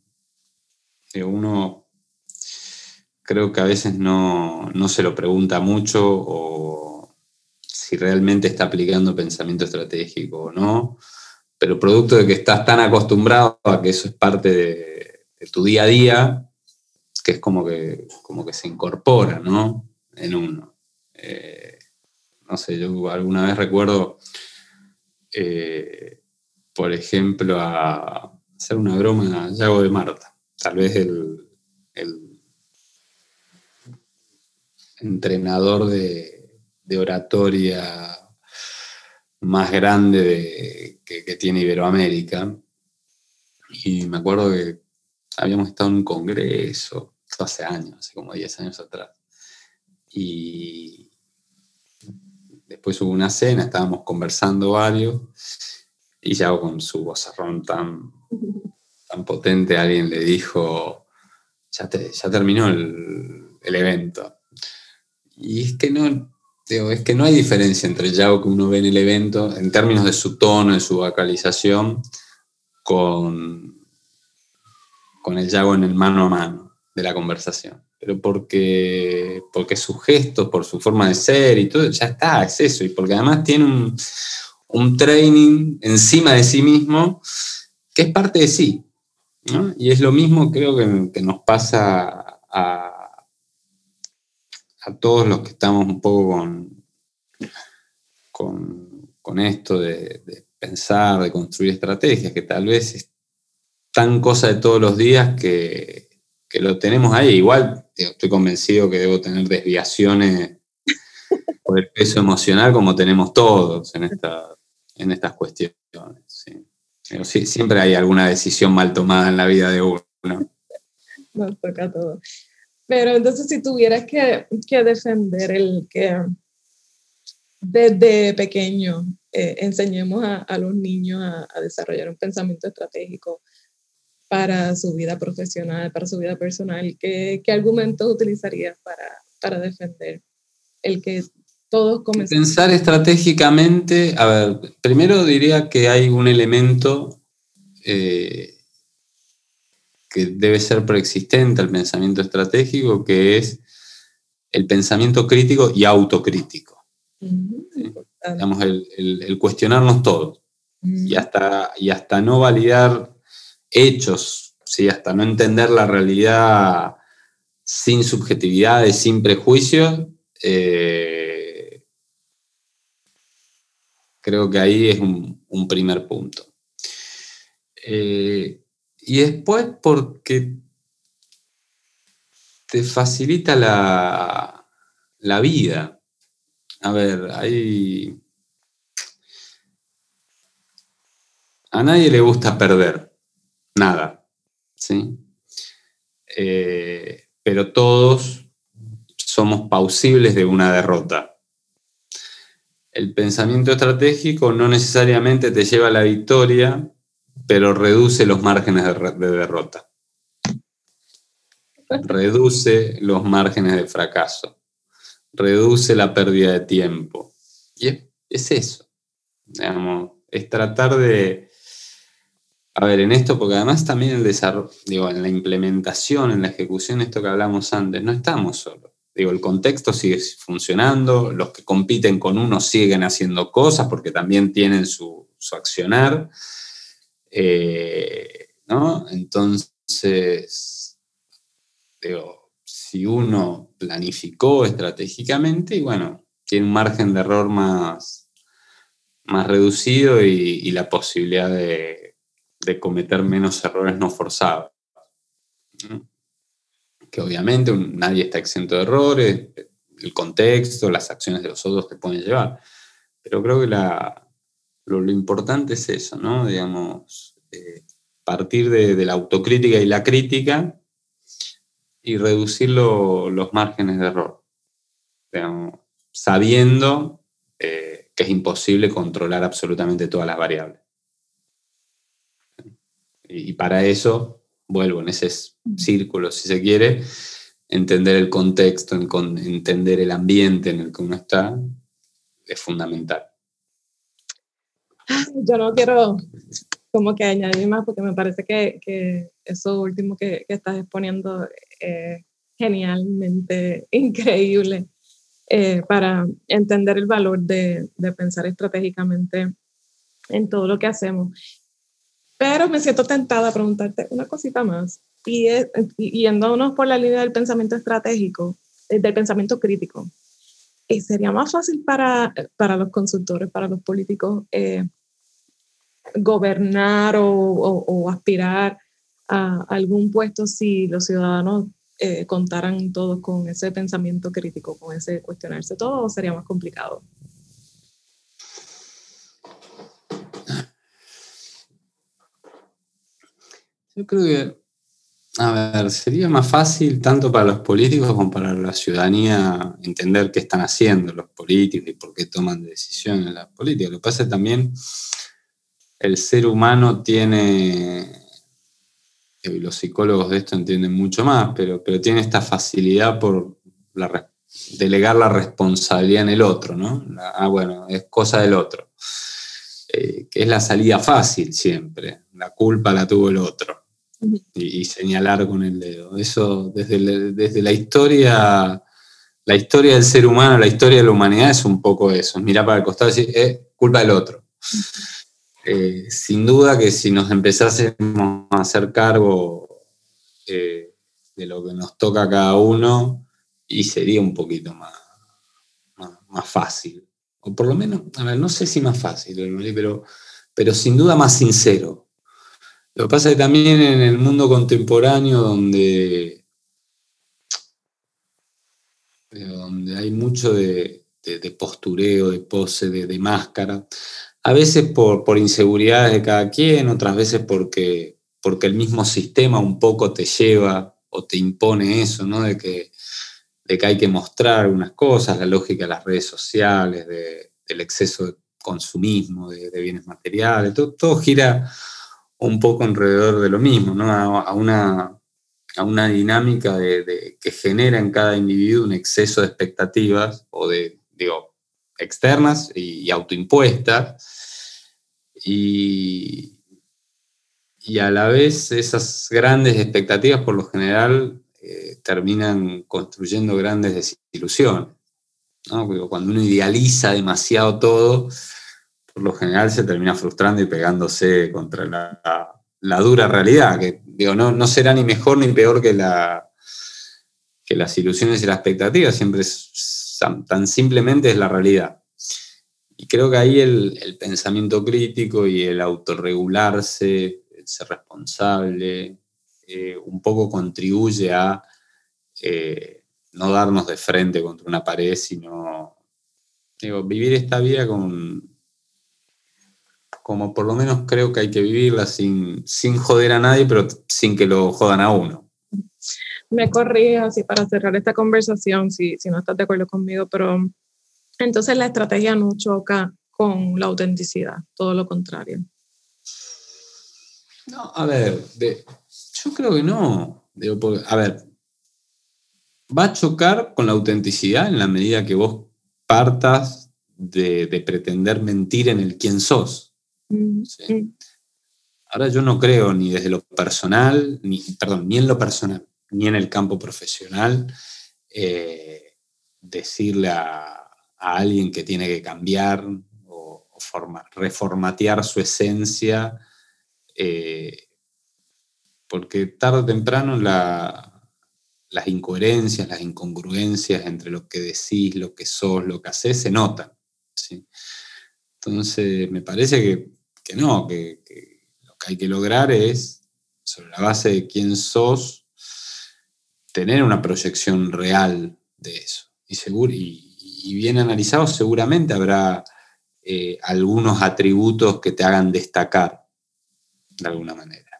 uno creo que a veces no, se lo pregunta mucho o si realmente está aplicando pensamiento estratégico o no, pero producto de que estás tan acostumbrado a que eso es parte de, tu día a día, que es como que, como que se incorpora ¿no? en uno. Eh, no sé, yo alguna vez recuerdo, eh, por ejemplo, a hacer una broma a Yago de Marta. Tal vez el entrenador de, oratoria más grande que, tiene Iberoamérica. Y me acuerdo que habíamos estado en un congreso, hace años, hace como 10 años atrás. Y después hubo una cena, estábamos conversando varios, y ya con su vozarrón tan, tan potente, alguien le dijo, ya, ya terminó el, el evento. Y es que no, es que no hay diferencia entre el Yago que uno ve en el evento, en términos de su tono, de su vocalización, con, con el Yago en el mano a mano de la conversación, pero porque, porque sus gestos, por su forma de ser y todo, ya está, es eso, y porque además tiene un, un training encima de sí mismo que es parte de sí. Y es lo mismo creo que, nos pasa a, a, todos los que estamos un poco con, con, esto de, pensar, de construir estrategias, que tal vez es tan cosa de todos los días que, que lo tenemos ahí. Igual estoy convencido que debo tener desviaciones por el peso emocional como tenemos todos en esta, en estas cuestiones. ¿sí? siempre hay alguna decisión mal tomada en la vida de uno. Nos toca todo. Pero entonces si tuvieras que, defender el que desde pequeño eh, enseñemos a, los niños a, desarrollar un pensamiento estratégico para su vida profesional, para su vida personal, ¿qué, qué argumentos utilizarías para, para defender el que todos Pensar estratégicamente, a ver, primero diría que hay un elemento eh, que debe ser preexistente al pensamiento estratégico, que es el pensamiento crítico y autocrítico. Digamos, el, cuestionarnos todos y, hasta, y hasta no validar hechos, ¿sí? hasta no entender la realidad sin subjetividades, sin prejuicios. Eh, Creo que ahí es un, primer punto. Eh, y después porque te facilita la, la vida. A ver, hay... A nadie le gusta perder, nada, ¿sí? Eh, pero todos somos pausibles de una derrota el pensamiento estratégico no necesariamente te lleva a la victoria, pero reduce los márgenes de, derrota. Reduce los márgenes de fracaso. Reduce la pérdida de tiempo. Y es, eso. es tratar de. A ver, en esto, porque además también el desarrollo, digo, en la implementación, en la ejecución, esto que hablamos antes, no estamos solos. Digo, el contexto sigue funcionando, los que compiten con uno siguen haciendo cosas porque también tienen su, accionar. Eh, ¿no? Entonces, digo, si uno planificó estratégicamente, y bueno, tiene un margen de error más, más reducido y, la posibilidad de, cometer menos errores no forzados que obviamente nadie está exento de errores, el contexto, las acciones de los otros te pueden llevar. Pero creo que lo, importante es eso, ¿no? Digamos, eh, partir de, la autocrítica y la crítica y reducir los márgenes de error. sabiendo eh, que es imposible controlar absolutamente todas las variables. Y para eso vuelvo en ese círculo, si se quiere, entender el contexto, entender el ambiente en el que uno está, es fundamental. Yo no quiero como que añadir más porque me parece que, eso último que, estás exponiendo es genialmente increíble eh, para entender el valor de, de pensar estratégicamente en todo lo que hacemos. Pero me siento tentada a preguntarte una cosita más. Y, yéndonos por la línea del pensamiento estratégico, eh, del pensamiento crítico, eh, ¿sería más fácil para, para los consultores, para los políticos, eh, gobernar o, o, aspirar a algún puesto si los ciudadanos contaran todos con ese pensamiento crítico, con ese cuestionarse todo, o sería más complicado? Yo creo que, a ver, sería más fácil tanto para los políticos como para la ciudadanía entender qué están haciendo los políticos y por qué toman decisiones las políticas. Lo que pasa es también el ser humano tiene, y los psicólogos de esto entienden mucho más, pero, pero tiene esta facilidad por delegar la responsabilidad en el otro, ¿no? ah, bueno, es cosa del otro. Eh, que es la salida fácil siempre, la culpa la tuvo el otro. Y, señalar con el dedo. Eso desde, desde la historia, la historia del ser humano, la historia de la humanidad es un poco eso, mirar para el costado y decir, es eh, culpa del otro. Eh, sin duda que si nos empezásemos a hacer cargo eh, de lo que nos toca a cada uno, y sería un poquito más, más, fácil. O por lo menos, a ver, no sé si más fácil, pero, pero sin duda más sincero. Lo que pasa es que también en el mundo contemporáneo, donde, donde hay mucho de, postureo, de pose, de máscara, a veces por, por inseguridades de cada quien, otras veces porque, porque el mismo sistema un poco te lleva o te impone eso, ¿no? De que, de que hay que mostrar algunas cosas, la lógica de las redes sociales, del exceso de consumismo, de, bienes materiales, todo, gira un poco alrededor de lo mismo, ¿no? A, una, a una dinámica de, que genera en cada individuo un exceso de expectativas o de, digo, externas y autoimpuestas, y, a la vez esas grandes expectativas por lo general eh, terminan construyendo grandes desilusiones. Cuando uno idealiza demasiado todo, por lo general se termina frustrando y pegándose contra la, dura realidad, que digo, no, no, será ni mejor ni peor que, la, que las ilusiones y las expectativas, siempre tan simplemente es la realidad. Y creo que ahí el, pensamiento crítico y el autorregularse, el ser responsable, eh, un poco contribuye a eh, no darnos de frente contra una pared, sino digo, vivir esta vida con, como por lo menos creo que hay que vivirla sin, sin joder a nadie, pero sin que lo jodan a uno. Me corrijo así para cerrar esta conversación, si, si no estás de acuerdo conmigo, pero entonces la estrategia no choca con la autenticidad, todo lo contrario. No, a ver, yo creo que no. a ver, va a chocar con la autenticidad en la medida que vos partas de, pretender mentir en el quién sos. Mm, mm. Ahora yo no creo ni desde lo personal, ni, perdón, ni en lo personal, ni en el campo profesional, eh, decirle a, a alguien que tiene que cambiar o, reformatear su esencia, eh, porque tarde o temprano las incoherencias, las incongruencias entre lo que decís, lo que sos, lo que haces, se notan. Entonces, me parece que, no, que, lo que hay que lograr es, sobre la base de quién sos, tener una proyección real de eso. Y, seguro, y, y bien analizado, seguramente habrá eh, algunos atributos que te hagan destacar de alguna manera.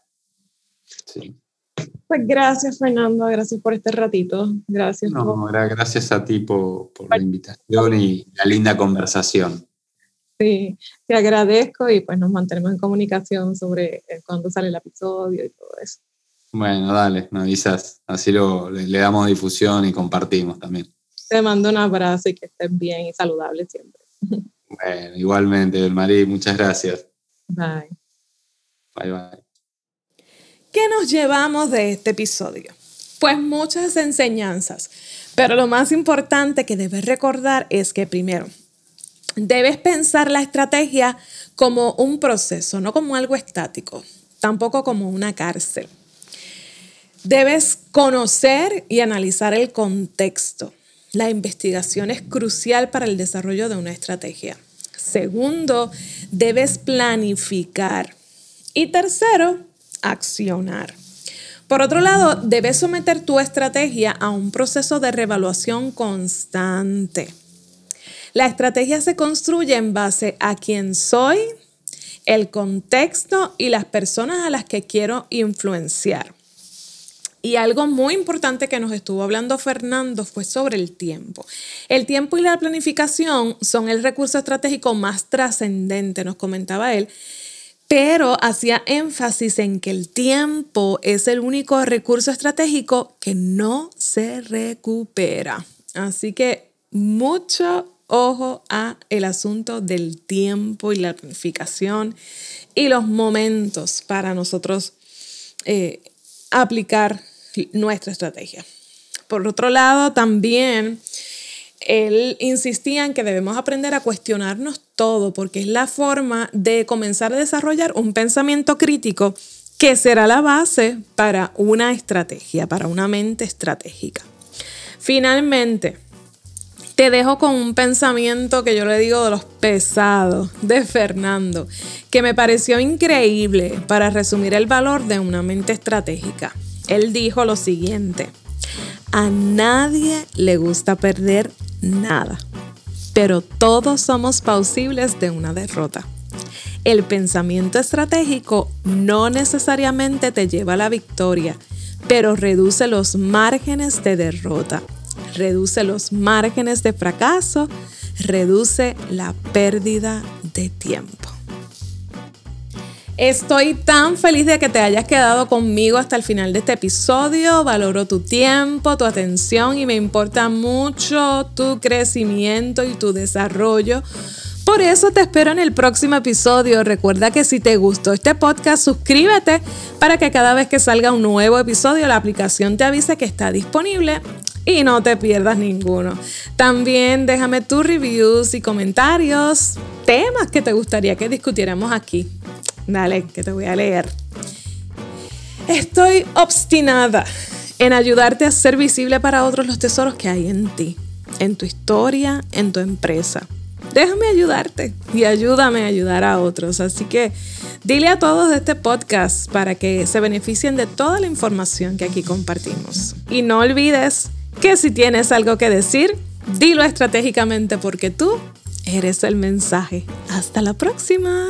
Pues gracias, Fernando, gracias por este ratito. Gracias. No, gracias a ti por, la invitación y la linda conversación. Sí, te agradezco y pues nos mantenemos en comunicación sobre eh, cuándo sale el episodio y todo eso. Bueno, dale, me avisas. Así lo, le damos difusión y compartimos también. Te mando un abrazo y que estés bien y saludable siempre. Bueno, igualmente, Marí, muchas gracias. Bye. Bye, bye. ¿Qué nos llevamos de este episodio? Pues muchas enseñanzas, pero lo más importante que debes recordar es que primero, debes pensar la estrategia como un proceso, no como algo estático, tampoco como una cárcel. Debes conocer y analizar el contexto. La investigación es crucial para el desarrollo de una estrategia. Segundo, debes planificar. Y tercero, accionar. Por otro lado, debes someter tu estrategia a un proceso de revaluación constante. La estrategia se construye en base a quién soy, el contexto y las personas a las que quiero influenciar. Y algo muy importante que nos estuvo hablando Fernando fue sobre el tiempo. El tiempo y la planificación son el recurso estratégico más trascendente, nos comentaba él, pero hacía énfasis en que el tiempo es el único recurso estratégico que no se recupera. Así que mucho ojo a el asunto del tiempo y la planificación y los momentos para nosotros eh, aplicar nuestra estrategia. Por otro lado, también él insistía en que debemos aprender a cuestionarnos todo, porque es la forma de comenzar a desarrollar un pensamiento crítico que será la base para una estrategia, para una mente estratégica. Finalmente, te dejo con un pensamiento que yo le digo de los pesados de Fernando, que me pareció increíble para resumir el valor de una mente estratégica. Él dijo lo siguiente, a nadie le gusta perder nada, pero todos somos pausibles de una derrota. El pensamiento estratégico no necesariamente te lleva a la victoria, pero reduce los márgenes de derrota reduce los márgenes de fracaso, reduce la pérdida de tiempo. Estoy tan feliz de que te hayas quedado conmigo hasta el final de este episodio. Valoro tu tiempo, tu atención y me importa mucho tu crecimiento y tu desarrollo. Por eso te espero en el próximo episodio. Recuerda que si te gustó este podcast, suscríbete para que cada vez que salga un nuevo episodio la aplicación te avise que está disponible y no te pierdas ninguno. También déjame tus reviews y comentarios, temas que te gustaría que discutiéramos aquí. Dale, que te voy a leer. Estoy obstinada en ayudarte a ser visible para otros los tesoros que hay en ti, en tu historia, en tu empresa. Déjame ayudarte y ayúdame a ayudar a otros. Así que dile a todos de este podcast para que se beneficien de toda la información que aquí compartimos. Y no olvides que si tienes algo que decir, dilo estratégicamente porque tú eres el mensaje. Hasta la próxima.